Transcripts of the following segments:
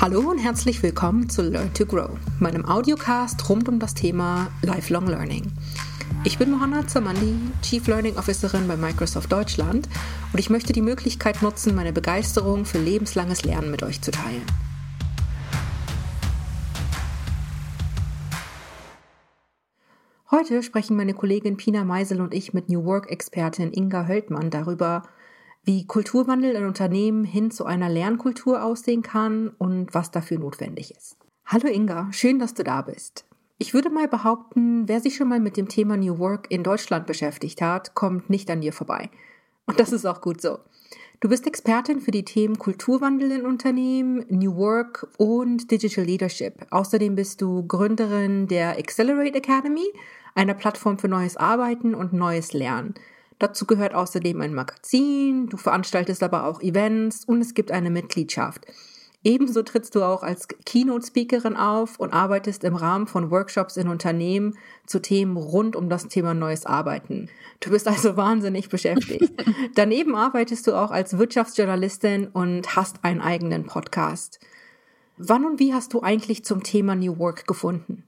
Hallo und herzlich willkommen zu Learn to Grow, meinem Audiocast rund um das Thema Lifelong Learning. Ich bin Mohanna Zamandi, Chief Learning Officerin bei Microsoft Deutschland und ich möchte die Möglichkeit nutzen, meine Begeisterung für lebenslanges Lernen mit euch zu teilen. Heute sprechen meine Kollegin Pina Meisel und ich mit New Work-Expertin Inga Höldmann darüber, wie Kulturwandel in Unternehmen hin zu einer Lernkultur aussehen kann und was dafür notwendig ist. Hallo Inga, schön, dass du da bist. Ich würde mal behaupten, wer sich schon mal mit dem Thema New Work in Deutschland beschäftigt hat, kommt nicht an dir vorbei. Und das ist auch gut so. Du bist Expertin für die Themen Kulturwandel in Unternehmen, New Work und Digital Leadership. Außerdem bist du Gründerin der Accelerate Academy, einer Plattform für neues Arbeiten und neues Lernen. Dazu gehört außerdem ein Magazin, du veranstaltest aber auch Events und es gibt eine Mitgliedschaft. Ebenso trittst du auch als Keynote-Speakerin auf und arbeitest im Rahmen von Workshops in Unternehmen zu Themen rund um das Thema neues Arbeiten. Du bist also wahnsinnig beschäftigt. Daneben arbeitest du auch als Wirtschaftsjournalistin und hast einen eigenen Podcast. Wann und wie hast du eigentlich zum Thema New Work gefunden?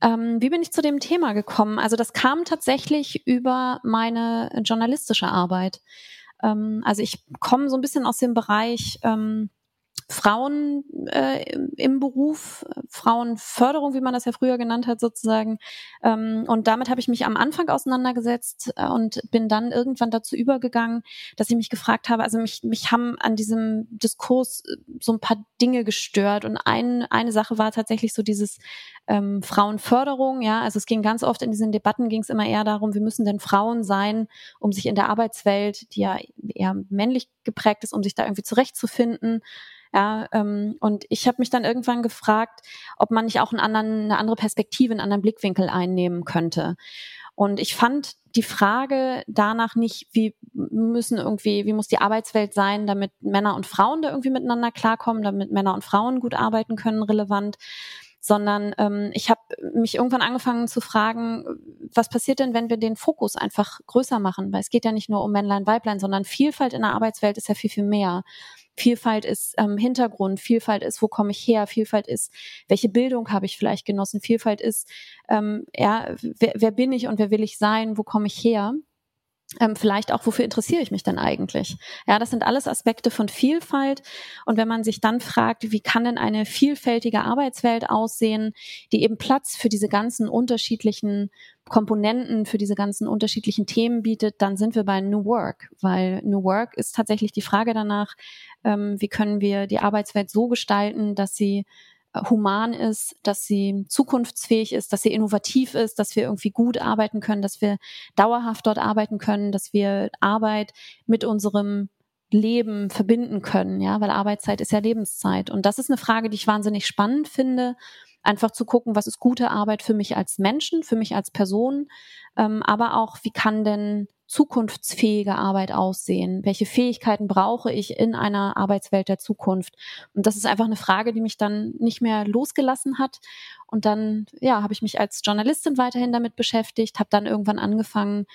Ähm, wie bin ich zu dem Thema gekommen? Also das kam tatsächlich über meine journalistische Arbeit. Ähm, also ich komme so ein bisschen aus dem Bereich ähm, Frauen äh, im Beruf, Frauenförderung, wie man das ja früher genannt hat, sozusagen. Ähm, und damit habe ich mich am Anfang auseinandergesetzt äh, und bin dann irgendwann dazu übergegangen, dass ich mich gefragt habe, also mich, mich haben an diesem Diskurs äh, so ein paar Dinge gestört. Und ein, eine Sache war tatsächlich so dieses ähm, Frauenförderung, ja. Also es ging ganz oft in diesen Debatten ging es immer eher darum, wie müssen denn Frauen sein, um sich in der Arbeitswelt, die ja eher männlich geprägt ist, um sich da irgendwie zurechtzufinden. Ja, ähm, und ich habe mich dann irgendwann gefragt, ob man nicht auch einen anderen, eine andere Perspektive, einen anderen Blickwinkel einnehmen könnte. Und ich fand die Frage danach nicht, wie müssen irgendwie, wie muss die Arbeitswelt sein, damit Männer und Frauen da irgendwie miteinander klarkommen, damit Männer und Frauen gut arbeiten können, relevant, sondern ähm, ich habe mich irgendwann angefangen zu fragen, was passiert denn, wenn wir den Fokus einfach größer machen? Weil es geht ja nicht nur um Männlein, Weiblein, sondern Vielfalt in der Arbeitswelt ist ja viel, viel mehr. Vielfalt ist ähm, Hintergrund, Vielfalt ist, wo komme ich her, Vielfalt ist, welche Bildung habe ich vielleicht genossen, Vielfalt ist, ähm, ja, wer, wer bin ich und wer will ich sein, wo komme ich her? Ähm, vielleicht auch, wofür interessiere ich mich denn eigentlich? Ja, das sind alles Aspekte von Vielfalt. Und wenn man sich dann fragt, wie kann denn eine vielfältige Arbeitswelt aussehen, die eben Platz für diese ganzen unterschiedlichen Komponenten, für diese ganzen unterschiedlichen Themen bietet, dann sind wir bei New Work, weil New Work ist tatsächlich die Frage danach, ähm, wie können wir die Arbeitswelt so gestalten, dass sie human ist, dass sie zukunftsfähig ist, dass sie innovativ ist, dass wir irgendwie gut arbeiten können, dass wir dauerhaft dort arbeiten können, dass wir Arbeit mit unserem Leben verbinden können, ja, weil Arbeitszeit ist ja Lebenszeit. Und das ist eine Frage, die ich wahnsinnig spannend finde einfach zu gucken, was ist gute Arbeit für mich als Menschen, für mich als Person, ähm, aber auch, wie kann denn zukunftsfähige Arbeit aussehen? Welche Fähigkeiten brauche ich in einer Arbeitswelt der Zukunft? Und das ist einfach eine Frage, die mich dann nicht mehr losgelassen hat. Und dann, ja, habe ich mich als Journalistin weiterhin damit beschäftigt, habe dann irgendwann angefangen,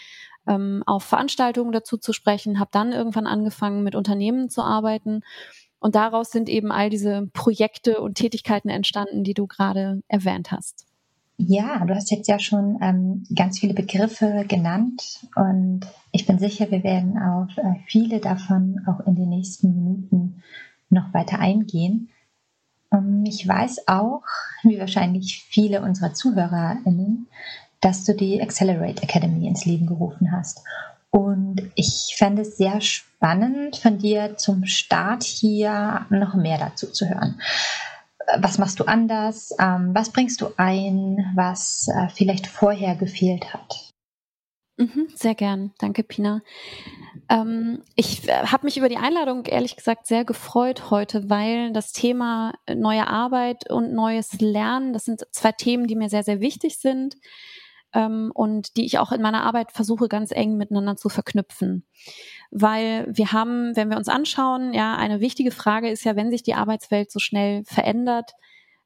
ähm, auf Veranstaltungen dazu zu sprechen, habe dann irgendwann angefangen, mit Unternehmen zu arbeiten und daraus sind eben all diese Projekte und Tätigkeiten entstanden, die du gerade erwähnt hast. Ja, du hast jetzt ja schon ähm, ganz viele Begriffe genannt und ich bin sicher, wir werden auf äh, viele davon auch in den nächsten Minuten noch weiter eingehen. Ähm, ich weiß auch, wie wahrscheinlich viele unserer ZuhörerInnen, dass du die Accelerate Academy ins Leben gerufen hast. Und ich fände es sehr spannend, von dir zum Start hier noch mehr dazu zu hören. Was machst du anders? Ähm, was bringst du ein, was äh, vielleicht vorher gefehlt hat? Mhm, sehr gern. Danke, Pina. Ähm, ich äh, habe mich über die Einladung ehrlich gesagt sehr gefreut heute, weil das Thema neue Arbeit und neues Lernen, das sind zwei Themen, die mir sehr, sehr wichtig sind ähm, und die ich auch in meiner Arbeit versuche ganz eng miteinander zu verknüpfen. Weil wir haben, wenn wir uns anschauen, ja, eine wichtige Frage ist ja, wenn sich die Arbeitswelt so schnell verändert,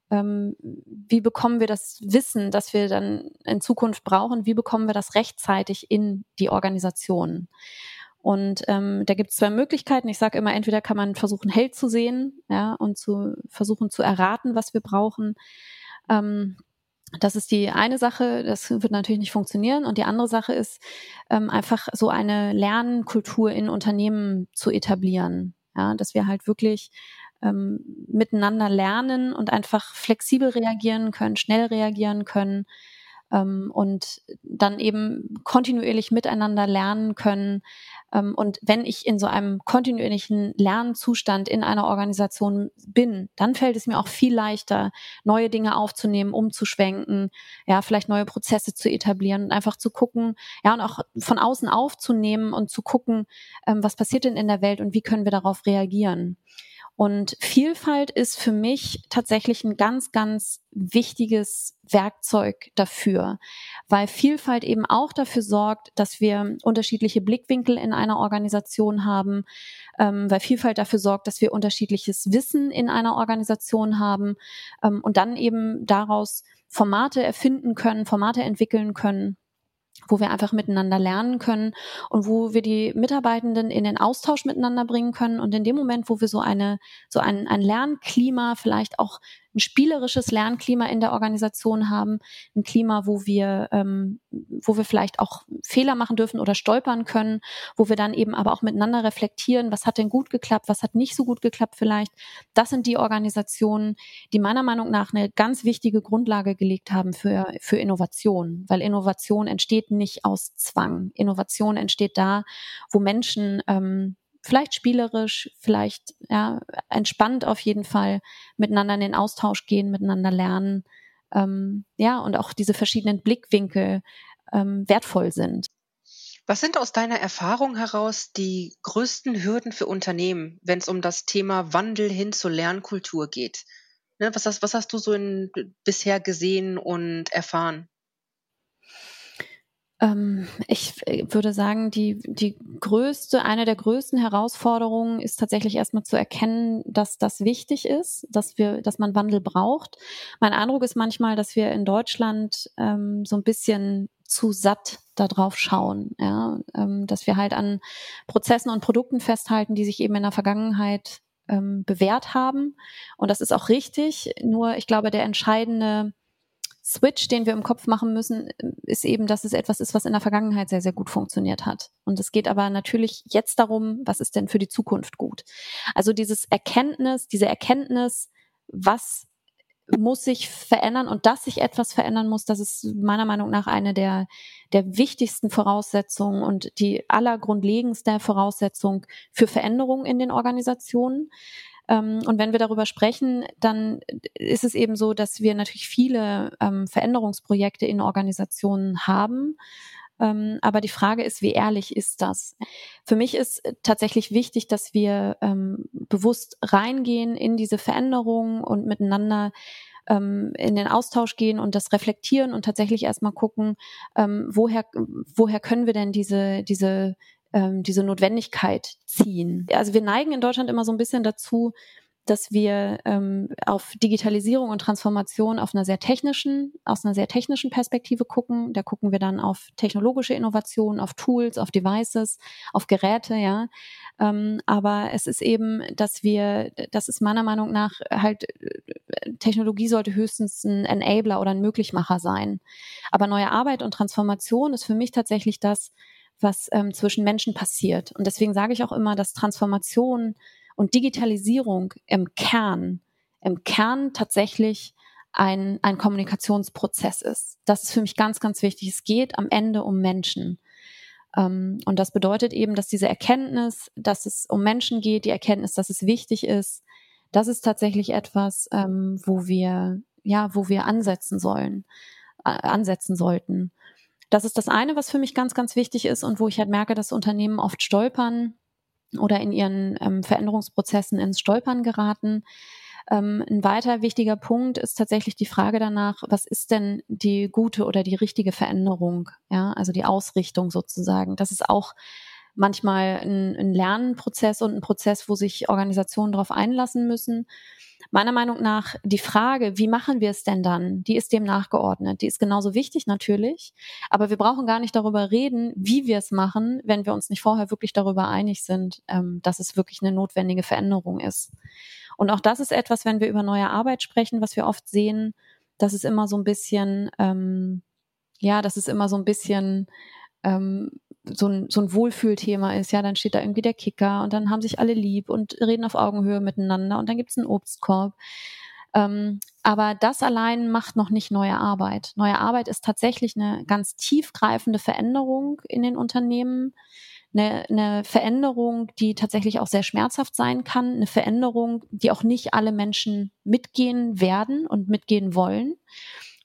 ähm, wie bekommen wir das Wissen, das wir dann in Zukunft brauchen, wie bekommen wir das rechtzeitig in die Organisation? Und ähm, da gibt es zwei Möglichkeiten. Ich sage immer, entweder kann man versuchen, Held zu sehen, ja, und zu versuchen zu erraten, was wir brauchen. Ähm, das ist die eine Sache, das wird natürlich nicht funktionieren. Und die andere Sache ist, ähm, einfach so eine Lernkultur in Unternehmen zu etablieren. Ja, dass wir halt wirklich ähm, miteinander lernen und einfach flexibel reagieren können, schnell reagieren können und dann eben kontinuierlich miteinander lernen können, ähm, und wenn ich in so einem kontinuierlichen Lernzustand in einer Organisation bin, dann fällt es mir auch viel leichter, neue Dinge aufzunehmen, umzuschwenken, ja, vielleicht neue Prozesse zu etablieren und einfach zu gucken, ja, und auch von außen aufzunehmen und zu gucken, ähm, was passiert denn in der Welt und wie können wir darauf reagieren. Und Vielfalt ist für mich tatsächlich ein ganz, ganz wichtiges Werkzeug dafür, weil Vielfalt eben auch dafür sorgt, dass wir unterschiedliche Blickwinkel in einer Organisation haben, ähm, weil Vielfalt dafür sorgt, dass wir unterschiedliches Wissen in einer Organisation haben ähm, und dann eben daraus Formate erfinden können, Formate entwickeln können, wo wir einfach miteinander lernen können und wo wir die Mitarbeitenden in den Austausch miteinander bringen können. Und in dem Moment, wo wir so eine, so ein, ein Lernklima vielleicht auch ein spielerisches Lernklima in der Organisation haben, ein Klima, wo wir, ähm, wo wir vielleicht auch Fehler machen dürfen oder stolpern können, wo wir dann eben aber auch miteinander reflektieren, was hat denn gut geklappt, was hat nicht so gut geklappt vielleicht. Das sind die Organisationen, die meiner Meinung nach eine ganz wichtige Grundlage gelegt haben für, für Innovation, weil Innovation entsteht nicht aus Zwang. Innovation entsteht da, wo Menschen ähm, vielleicht spielerisch, vielleicht ja, entspannt auf jeden Fall miteinander in den Austausch gehen, miteinander lernen, ähm, ja, und auch diese verschiedenen Blickwinkel ähm, wertvoll sind. Was sind aus deiner Erfahrung heraus die größten Hürden für Unternehmen, wenn es um das Thema Wandel hin zur Lernkultur geht? Ne, was, hast, was hast du so in, bisher gesehen und erfahren? Ähm, ich äh, würde sagen, die, die größte, eine der größten Herausforderungen ist tatsächlich erstmal zu erkennen, dass das wichtig ist, dass wir, dass man Wandel braucht. Mein Eindruck ist manchmal, dass wir in Deutschland ähm, so ein bisschen zu satt darauf schauen, ja, ähm, dass wir halt an Prozessen und Produkten festhalten, die sich eben in der Vergangenheit ähm, bewährt haben. Und das ist auch richtig. Nur ich glaube, der entscheidende Switch, den wir im Kopf machen müssen, ist eben, dass es etwas ist, was in der Vergangenheit sehr, sehr gut funktioniert hat. Und es geht aber natürlich jetzt darum, was ist denn für die Zukunft gut? Also dieses Erkenntnis, diese Erkenntnis, was muss sich verändern und dass sich etwas verändern muss, das ist meiner Meinung nach eine der, der wichtigsten Voraussetzungen und die allergrundlegendste Voraussetzung für Veränderungen in den Organisationen. Ähm, und wenn wir darüber sprechen, dann ist es eben so, dass wir natürlich viele ähm, Veränderungsprojekte in Organisationen haben. Ähm, aber die Frage ist, wie ehrlich ist das? Für mich ist tatsächlich wichtig, dass wir bewusst reingehen in diese Veränderungen und miteinander in den Austausch gehen und das reflektieren und tatsächlich erstmal gucken, woher, woher können wir denn diese, diese ähm, diese Notwendigkeit ziehen. Also wir neigen in Deutschland immer so ein bisschen dazu, dass wir ähm, auf Digitalisierung und Transformation auf einer sehr technischen, aus einer sehr technischen Perspektive gucken. Da gucken wir dann auf technologische Innovationen, auf Tools, auf Devices, auf Geräte, ja. Ähm, aber es ist eben, dass wir, das ist meiner Meinung nach halt, Technologie sollte höchstens ein Enabler oder ein Möglichmacher sein. Aber neue Arbeit und Transformation ist für mich tatsächlich das, was ähm, zwischen Menschen passiert. Und deswegen sage ich auch immer, dass Transformation und Digitalisierung im Kern, im Kern tatsächlich ein, ein Kommunikationsprozess ist. Das ist für mich ganz, ganz wichtig. Es geht am Ende um Menschen. Ähm, und das bedeutet eben, dass diese Erkenntnis, dass es um Menschen geht, die Erkenntnis, dass es wichtig ist, das ist tatsächlich etwas, ähm, wo wir, ja, wo wir ansetzen sollen, äh, ansetzen sollten. Das ist das eine, was für mich ganz, ganz wichtig ist und wo ich halt merke, dass Unternehmen oft stolpern oder in ihren ähm, Veränderungsprozessen ins Stolpern geraten. Ähm, ein weiter wichtiger Punkt ist tatsächlich die Frage danach, was ist denn die gute oder die richtige Veränderung? Ja, also die Ausrichtung sozusagen. Das ist auch manchmal ein, ein Lernprozess und ein Prozess, wo sich Organisationen darauf einlassen müssen. Meiner Meinung nach die Frage, wie machen wir es denn dann, die ist dem nachgeordnet. Die ist genauso wichtig natürlich, aber wir brauchen gar nicht darüber reden, wie wir es machen, wenn wir uns nicht vorher wirklich darüber einig sind, ähm, dass es wirklich eine notwendige Veränderung ist. Und auch das ist etwas, wenn wir über neue Arbeit sprechen, was wir oft sehen, dass es immer so ein bisschen, ähm, ja, dass es immer so ein bisschen ähm, so ein, so ein Wohlfühlthema ist, ja, dann steht da irgendwie der Kicker und dann haben sich alle lieb und reden auf Augenhöhe miteinander und dann gibt es einen Obstkorb. Ähm, aber das allein macht noch nicht neue Arbeit. Neue Arbeit ist tatsächlich eine ganz tiefgreifende Veränderung in den Unternehmen, eine, eine Veränderung, die tatsächlich auch sehr schmerzhaft sein kann, eine Veränderung, die auch nicht alle Menschen mitgehen werden und mitgehen wollen.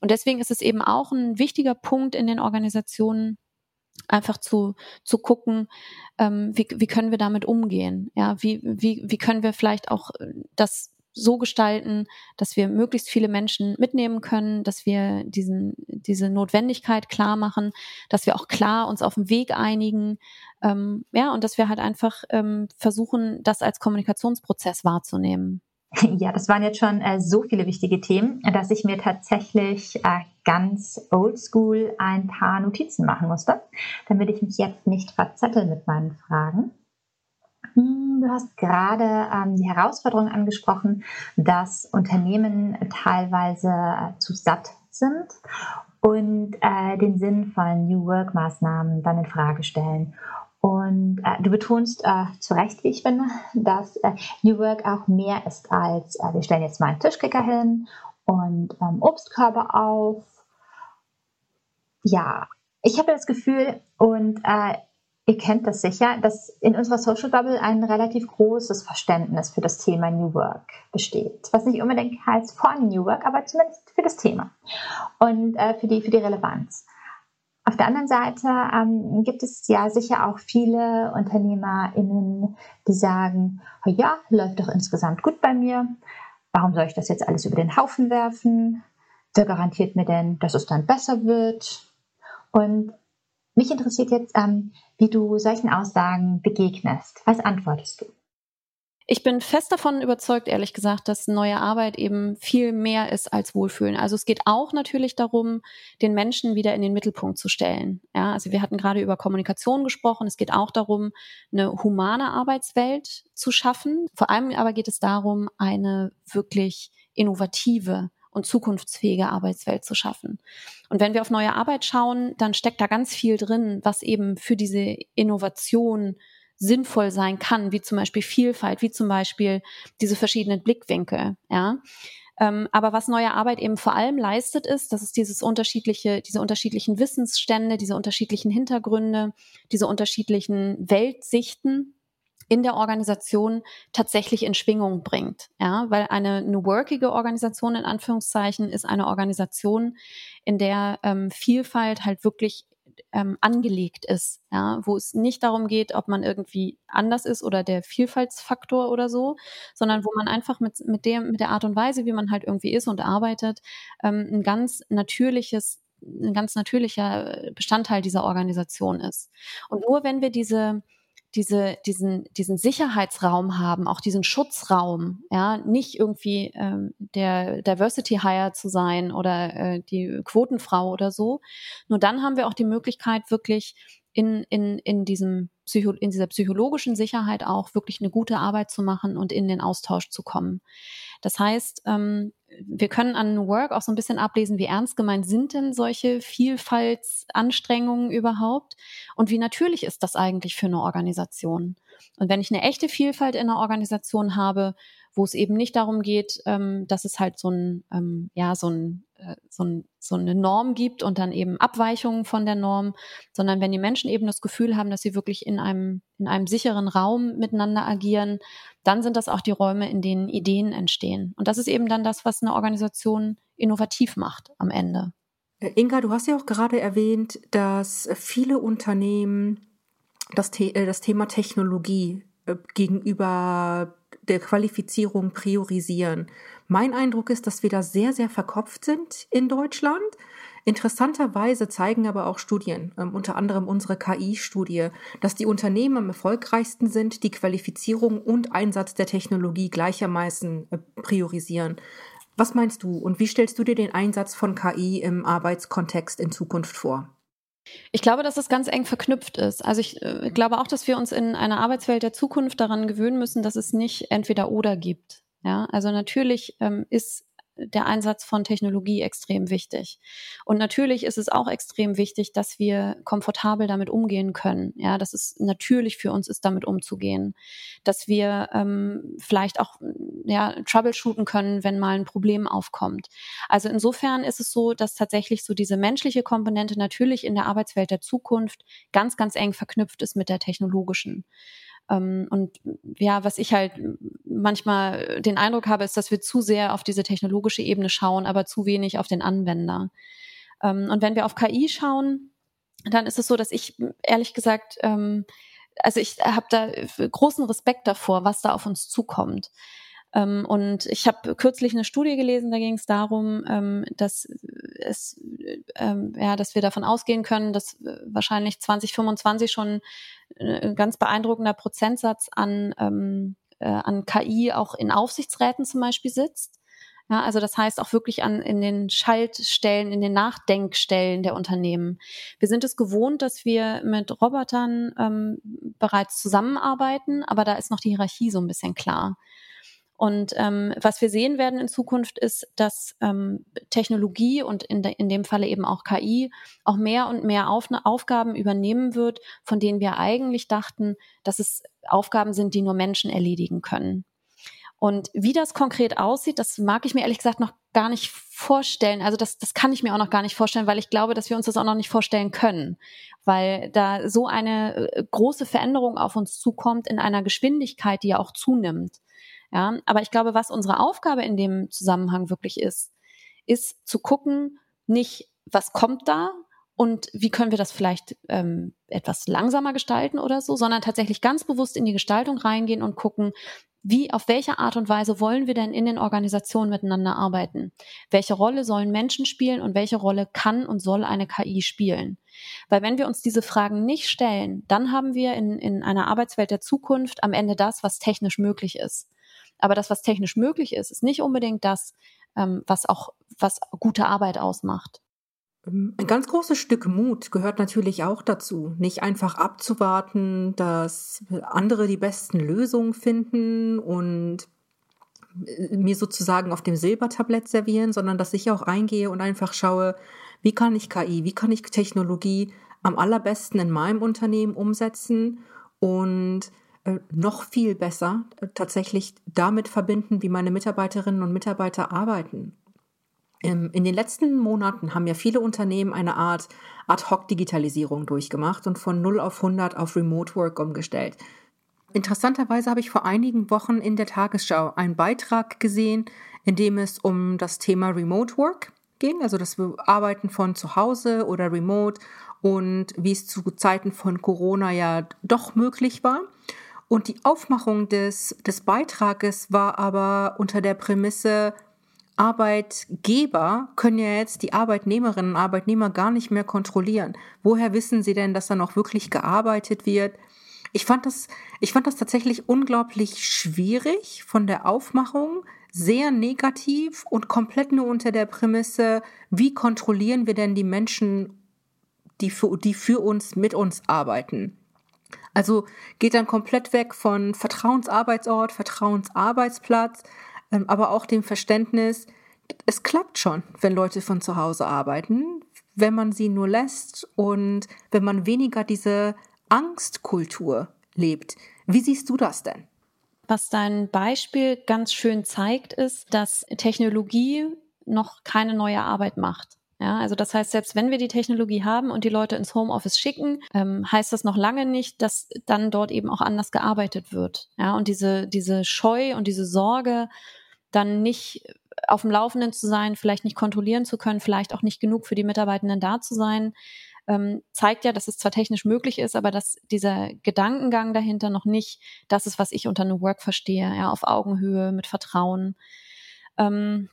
Und deswegen ist es eben auch ein wichtiger Punkt in den Organisationen, einfach zu, zu gucken, ähm, wie, wie können wir damit umgehen? Ja, wie, wie, wie können wir vielleicht auch äh, das so gestalten, dass wir möglichst viele Menschen mitnehmen können, dass wir diesen, diese Notwendigkeit klar machen, dass wir auch klar uns auf den Weg einigen, ähm, ja, und dass wir halt einfach ähm, versuchen, das als Kommunikationsprozess wahrzunehmen. Ja, das waren jetzt schon äh, so viele wichtige Themen, dass ich mir tatsächlich äh, ganz oldschool ein paar Notizen machen musste, damit ich mich jetzt nicht verzettel mit meinen Fragen. Hm, du hast gerade ähm, die Herausforderung angesprochen, dass Unternehmen teilweise äh, zu satt sind und äh, den Sinn von New Work Maßnahmen dann in Frage stellen. Und äh, du betonst äh, zu Recht, wie ich finde, dass äh, New Work auch mehr ist als, äh, wir stellen jetzt mal einen Tischkicker hin und ähm, Obstkörbe auf. Ja, ich habe das Gefühl, und äh, ihr kennt das sicher, dass in unserer Social Bubble ein relativ großes Verständnis für das Thema New Work besteht. Was nicht unbedingt heißt von New Work, aber zumindest für das Thema und äh, für, die, für die Relevanz. Auf der anderen Seite ähm, gibt es ja sicher auch viele UnternehmerInnen, die sagen, oh ja, läuft doch insgesamt gut bei mir. Warum soll ich das jetzt alles über den Haufen werfen? Wer garantiert mir denn, dass es dann besser wird? Und mich interessiert jetzt, ähm, wie du solchen Aussagen begegnest. Was antwortest du? Ich bin fest davon überzeugt, ehrlich gesagt, dass neue Arbeit eben viel mehr ist als Wohlfühlen. Also es geht auch natürlich darum, den Menschen wieder in den Mittelpunkt zu stellen. Ja, also wir hatten gerade über Kommunikation gesprochen. Es geht auch darum, eine humane Arbeitswelt zu schaffen. Vor allem aber geht es darum, eine wirklich innovative und zukunftsfähige Arbeitswelt zu schaffen. Und wenn wir auf neue Arbeit schauen, dann steckt da ganz viel drin, was eben für diese Innovation sinnvoll sein kann, wie zum Beispiel Vielfalt, wie zum Beispiel diese verschiedenen Blickwinkel, ja. Ähm, aber was neue Arbeit eben vor allem leistet, ist, dass es dieses unterschiedliche, diese unterschiedlichen Wissensstände, diese unterschiedlichen Hintergründe, diese unterschiedlichen Weltsichten in der Organisation tatsächlich in Schwingung bringt. Ja, weil eine new workige Organisation in Anführungszeichen ist eine Organisation, in der ähm, Vielfalt halt wirklich ähm, angelegt ist, ja, wo es nicht darum geht, ob man irgendwie anders ist oder der Vielfaltsfaktor oder so, sondern wo man einfach mit, mit dem, mit der Art und Weise, wie man halt irgendwie ist und arbeitet, ähm, ein ganz natürliches ein ganz natürlicher Bestandteil dieser Organisation ist. Und nur wenn wir diese diese, diesen, diesen Sicherheitsraum haben, auch diesen Schutzraum, ja, nicht irgendwie ähm, der Diversity Hire zu sein oder äh, die Quotenfrau oder so. Nur dann haben wir auch die Möglichkeit, wirklich in, in, in, diesem Psycho, in dieser psychologischen Sicherheit auch wirklich eine gute Arbeit zu machen und in den Austausch zu kommen. Das heißt, ähm, wir können an Work auch so ein bisschen ablesen, wie ernst gemeint sind denn solche Vielfaltsanstrengungen überhaupt und wie natürlich ist das eigentlich für eine Organisation. Und wenn ich eine echte Vielfalt in einer Organisation habe, wo es eben nicht darum geht, ähm, dass es halt so ein, ähm, ja, so ein so, ein, so eine Norm gibt und dann eben Abweichungen von der Norm, sondern wenn die Menschen eben das Gefühl haben, dass sie wirklich in einem, in einem sicheren Raum miteinander agieren, dann sind das auch die Räume, in denen Ideen entstehen. Und das ist eben dann das, was eine Organisation innovativ macht am Ende. Äh, Inga, du hast ja auch gerade erwähnt, dass viele Unternehmen das, The äh, das Thema Technologie gegenüber der Qualifizierung priorisieren. Mein Eindruck ist, dass wir da sehr, sehr verkopft sind in Deutschland. Interessanterweise zeigen aber auch Studien, ähm, unter anderem unsere KI-Studie, dass die Unternehmen am erfolgreichsten sind, die Qualifizierung und Einsatz der Technologie gleichermaßen äh, priorisieren. Was meinst du und wie stellst du dir den Einsatz von KI im Arbeitskontext in Zukunft vor? Ich glaube, dass das ganz eng verknüpft ist. Also ich äh, glaube auch, dass wir uns in einer Arbeitswelt der Zukunft daran gewöhnen müssen, dass es nicht entweder oder gibt. Ja, also natürlich ähm, ist der Einsatz von Technologie extrem wichtig. Und natürlich ist es auch extrem wichtig, dass wir komfortabel damit umgehen können. Ja, dass es natürlich für uns ist, damit umzugehen. Dass wir ähm, vielleicht auch ja, troubleshooten können, wenn mal ein Problem aufkommt. Also insofern ist es so, dass tatsächlich so diese menschliche Komponente natürlich in der Arbeitswelt der Zukunft ganz, ganz eng verknüpft ist mit der technologischen. Ähm, und ja, was ich halt manchmal den Eindruck habe, ist, dass wir zu sehr auf diese technologische Ebene schauen, aber zu wenig auf den Anwender. Ähm, und wenn wir auf KI schauen, dann ist es so, dass ich ehrlich gesagt, ähm, also ich habe da großen Respekt davor, was da auf uns zukommt. Ähm, und ich habe kürzlich eine Studie gelesen, da ging es darum, ähm, dass es, ähm, ja, dass wir davon ausgehen können, dass äh, wahrscheinlich 2025 schon äh, ein ganz beeindruckender Prozentsatz an, äh, an KI auch in Aufsichtsräten zum Beispiel sitzt. Ja, also das heißt auch wirklich an in den Schaltstellen, in den Nachdenkstellen der Unternehmen. Wir sind es gewohnt, dass wir mit Robotern ähm, bereits zusammenarbeiten, aber da ist noch die Hierarchie so ein bisschen klar. Und ähm, was wir sehen werden in Zukunft ist, dass ähm, Technologie und in, de, in dem Falle eben auch KI auch mehr und mehr Auf, Aufgaben übernehmen wird, von denen wir eigentlich dachten, dass es Aufgaben sind, die nur Menschen erledigen können. Und wie das konkret aussieht, das mag ich mir ehrlich gesagt noch gar nicht vorstellen. Also das, das kann ich mir auch noch gar nicht vorstellen, weil ich glaube, dass wir uns das auch noch nicht vorstellen können, weil da so eine äh, große Veränderung auf uns zukommt in einer Geschwindigkeit, die ja auch zunimmt. Ja, aber ich glaube, was unsere Aufgabe in dem Zusammenhang wirklich ist, ist zu gucken, nicht was kommt da und wie können wir das vielleicht ähm, etwas langsamer gestalten oder so, sondern tatsächlich ganz bewusst in die Gestaltung reingehen und gucken, wie, auf welche Art und Weise wollen wir denn in den Organisationen miteinander arbeiten? Welche Rolle sollen Menschen spielen und welche Rolle kann und soll eine KI spielen? Weil wenn wir uns diese Fragen nicht stellen, dann haben wir in, in einer Arbeitswelt der Zukunft am Ende das, was technisch möglich ist. Aber das, was technisch möglich ist, ist nicht unbedingt das, ähm, was auch was gute Arbeit ausmacht. Ähm, ein ganz großes Stück Mut gehört natürlich auch dazu, nicht einfach abzuwarten, dass andere die besten Lösungen finden und äh, mir sozusagen auf dem Silbertablett servieren, sondern dass ich auch reingehe und einfach schaue, wie kann ich KI, wie kann ich Technologie am allerbesten in meinem Unternehmen umsetzen und noch viel besser äh, tatsächlich damit verbinden, wie meine Mitarbeiterinnen und Mitarbeiter arbeiten. Ähm, in den letzten Monaten haben ja viele Unternehmen eine Art Ad-Hoc-Digitalisierung durchgemacht und von 0 auf 100 auf Remote Work umgestellt. Interessanterweise habe ich vor einigen Wochen in der Tagesschau einen Beitrag gesehen, in dem es um das Thema Remote Work ging, also das Arbeiten von zu Hause oder Remote und wie es zu Zeiten von Corona ja doch möglich war. Und die Aufmachung des, des Beitrages war aber unter der Prämisse, Arbeitgeber können ja jetzt die Arbeitnehmerinnen und Arbeitnehmer gar nicht mehr kontrollieren. Woher wissen sie denn, dass dann auch wirklich gearbeitet wird? Ich fand das, ich fand das tatsächlich unglaublich schwierig von der Aufmachung, sehr negativ und komplett nur unter der Prämisse, wie kontrollieren wir denn die Menschen, die für, die für uns, mit uns arbeiten? Also geht dann komplett weg von Vertrauensarbeitsort, Vertrauensarbeitsplatz, ähm, aber auch dem Verständnis, es klappt schon, wenn Leute von zu Hause arbeiten, wenn man sie nur lässt und wenn man weniger diese Angstkultur lebt. Wie siehst du das denn? Was dein Beispiel ganz schön zeigt, ist, dass Technologie noch keine neue Arbeit macht. Ja, also das heißt, selbst wenn wir die Technologie haben und die Leute ins Homeoffice schicken, ähm, heißt das noch lange nicht, dass dann dort eben auch anders gearbeitet wird. Ja, und diese, diese Scheu und diese Sorge, dann nicht auf dem Laufenden zu sein, vielleicht nicht kontrollieren zu können, vielleicht auch nicht genug für die Mitarbeitenden da zu sein, ähm, zeigt ja, dass es zwar technisch möglich ist, aber dass dieser Gedankengang dahinter noch nicht das ist, was ich unter New Work verstehe, ja, auf Augenhöhe, mit Vertrauen. Ähm,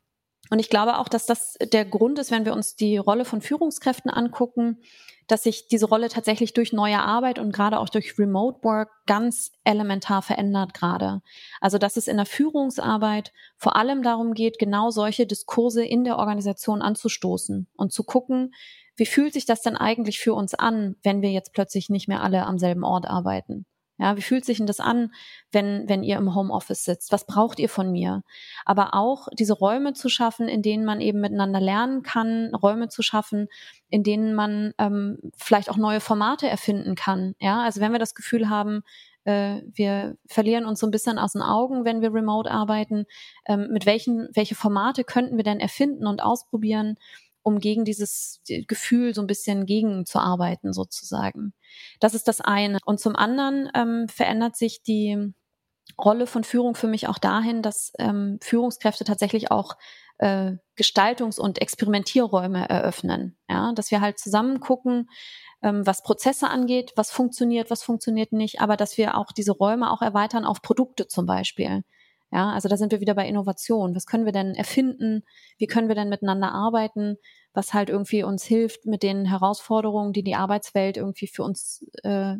Und ich glaube auch, dass das der Grund ist, wenn wir uns die Rolle von Führungskräften angucken, dass sich diese Rolle tatsächlich durch neue Arbeit und gerade auch durch Remote Work ganz elementar verändert gerade. Also dass es in der Führungsarbeit vor allem darum geht, genau solche Diskurse in der Organisation anzustoßen und zu gucken, wie fühlt sich das denn eigentlich für uns an, wenn wir jetzt plötzlich nicht mehr alle am selben Ort arbeiten? Ja, wie fühlt sich denn das an, wenn, wenn ihr im Homeoffice sitzt? Was braucht ihr von mir? Aber auch diese Räume zu schaffen, in denen man eben miteinander lernen kann, Räume zu schaffen, in denen man ähm, vielleicht auch neue Formate erfinden kann. Ja, also wenn wir das Gefühl haben, äh, wir verlieren uns so ein bisschen aus den Augen, wenn wir remote arbeiten, ähm, mit welchen, welche Formate könnten wir denn erfinden und ausprobieren? Um gegen dieses Gefühl so ein bisschen gegenzuarbeiten sozusagen. Das ist das eine. Und zum anderen ähm, verändert sich die Rolle von Führung für mich auch dahin, dass ähm, Führungskräfte tatsächlich auch äh, Gestaltungs- und Experimentierräume eröffnen. Ja, dass wir halt zusammen gucken, ähm, was Prozesse angeht, was funktioniert, was funktioniert nicht, aber dass wir auch diese Räume auch erweitern auf Produkte zum Beispiel. Ja, also da sind wir wieder bei Innovation. Was können wir denn erfinden? Wie können wir denn miteinander arbeiten? Was halt irgendwie uns hilft mit den Herausforderungen, die die Arbeitswelt irgendwie für uns äh,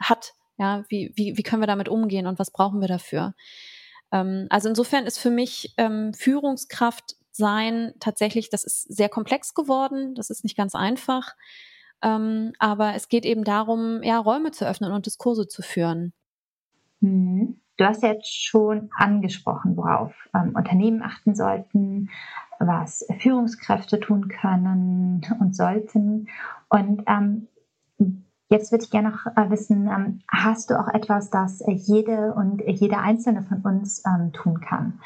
hat. Ja, wie, wie, wie können wir damit umgehen und was brauchen wir dafür? Ähm, also insofern ist für mich ähm, Führungskraft sein tatsächlich, das ist sehr komplex geworden. Das ist nicht ganz einfach. Ähm, aber es geht eben darum, ja, Räume zu öffnen und Diskurse zu führen. Mhm. Du hast jetzt schon angesprochen, worauf ähm, Unternehmen achten sollten, was Führungskräfte tun können und sollten. Und ähm, jetzt würde ich gerne noch äh, wissen, ähm, hast du auch etwas, das jede und jeder Einzelne von uns ähm, tun kann,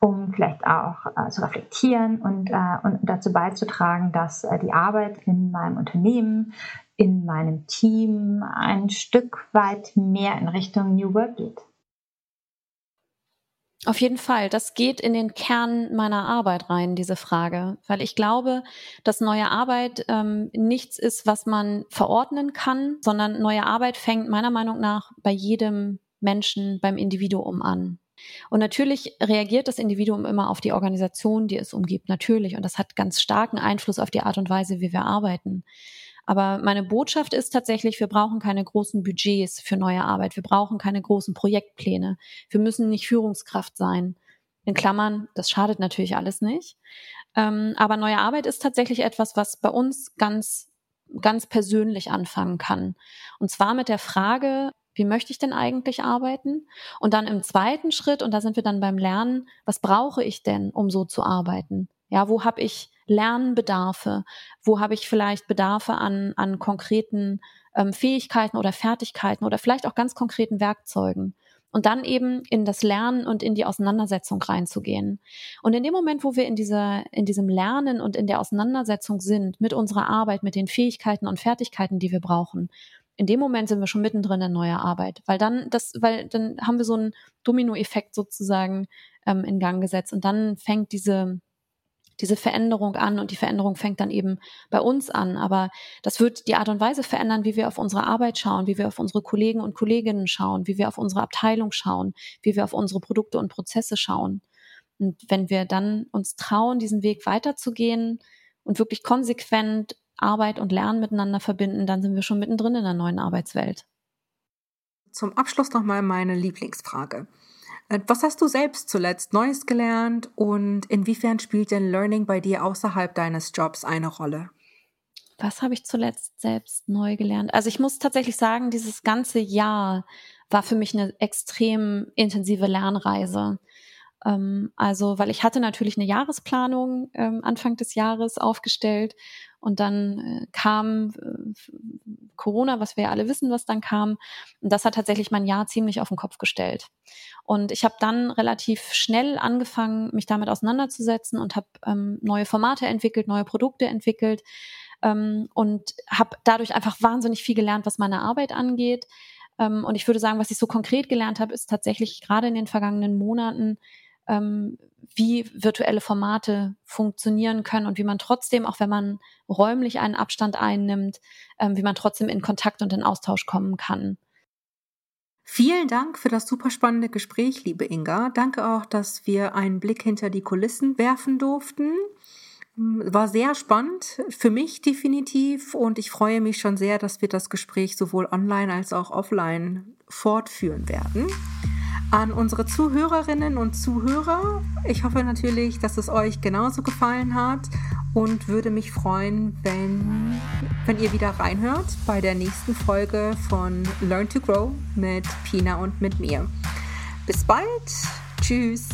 um vielleicht auch äh, zu reflektieren und, äh, und dazu beizutragen, dass äh, die Arbeit in meinem Unternehmen, in meinem Team ein Stück weit mehr in Richtung New Work geht? Auf jeden Fall, das geht in den Kern meiner Arbeit rein, diese Frage, weil ich glaube, dass neue Arbeit ähm, nichts ist, was man verordnen kann, sondern neue Arbeit fängt meiner Meinung nach bei jedem Menschen, beim Individuum an. Und natürlich reagiert das Individuum immer auf die Organisation, die es umgibt, natürlich. Und das hat ganz starken Einfluss auf die Art und Weise, wie wir arbeiten. Aber meine Botschaft ist tatsächlich, wir brauchen keine großen Budgets für neue Arbeit. Wir brauchen keine großen Projektpläne. Wir müssen nicht Führungskraft sein. In Klammern, das schadet natürlich alles nicht. Ähm, aber neue Arbeit ist tatsächlich etwas, was bei uns ganz, ganz persönlich anfangen kann. Und zwar mit der Frage, wie möchte ich denn eigentlich arbeiten? Und dann im zweiten Schritt, und da sind wir dann beim Lernen, was brauche ich denn, um so zu arbeiten? Ja, wo habe ich Lernbedarfe? Wo habe ich vielleicht Bedarfe an, an konkreten ähm, Fähigkeiten oder Fertigkeiten oder vielleicht auch ganz konkreten Werkzeugen? Und dann eben in das Lernen und in die Auseinandersetzung reinzugehen. Und in dem Moment, wo wir in dieser, in diesem Lernen und in der Auseinandersetzung sind mit unserer Arbeit, mit den Fähigkeiten und Fertigkeiten, die wir brauchen, in dem Moment sind wir schon mittendrin in neuer Arbeit, weil dann das, weil dann haben wir so einen Dominoeffekt sozusagen ähm, in Gang gesetzt und dann fängt diese diese Veränderung an und die Veränderung fängt dann eben bei uns an. Aber das wird die Art und Weise verändern, wie wir auf unsere Arbeit schauen, wie wir auf unsere Kollegen und Kolleginnen schauen, wie wir auf unsere Abteilung schauen, wie wir auf unsere Produkte und Prozesse schauen. Und wenn wir dann uns trauen, diesen Weg weiterzugehen und wirklich konsequent Arbeit und Lernen miteinander verbinden, dann sind wir schon mittendrin in der neuen Arbeitswelt. Zum Abschluss nochmal meine Lieblingsfrage. Äh, was hast du selbst zuletzt Neues gelernt und inwiefern spielt denn Learning bei dir außerhalb deines Jobs eine Rolle? Was habe ich zuletzt selbst neu gelernt? Also ich muss tatsächlich sagen, dieses ganze Jahr war für mich eine extrem intensive Lernreise. Ähm, also, weil ich hatte natürlich eine Jahresplanung ähm, Anfang des Jahres aufgestellt und dann äh, kam äh, Corona, was wir ja alle wissen, was dann kam. Und das hat tatsächlich mein Jahr ziemlich auf den Kopf gestellt. Und ich habe dann relativ schnell angefangen, mich damit auseinanderzusetzen und habe ähm, neue Formate entwickelt, neue Produkte entwickelt ähm, und habe dadurch einfach wahnsinnig viel gelernt, was meine Arbeit angeht. Ähm, und ich würde sagen, was ich so konkret gelernt habe, ist tatsächlich gerade in den vergangenen Monaten, ähm, wie virtuelle Formate funktionieren können und wie man trotzdem, auch wenn man räumlich einen Abstand einnimmt, ähm, wie man trotzdem in Kontakt und in Austausch kommen kann. Vielen Dank für das super spannende Gespräch, liebe Inga. Danke auch, dass wir einen Blick hinter die Kulissen werfen durften. War sehr spannend, für mich definitiv. Und ich freue mich schon sehr, dass wir das Gespräch sowohl online als auch offline fortführen werden. An unsere Zuhörerinnen und Zuhörer, ich hoffe natürlich, dass es euch genauso gefallen hat und würde mich freuen, wenn, wenn ihr wieder reinhört bei der nächsten Folge von Learn to Grow mit Pina und mit mir. Bis bald. Tschüss.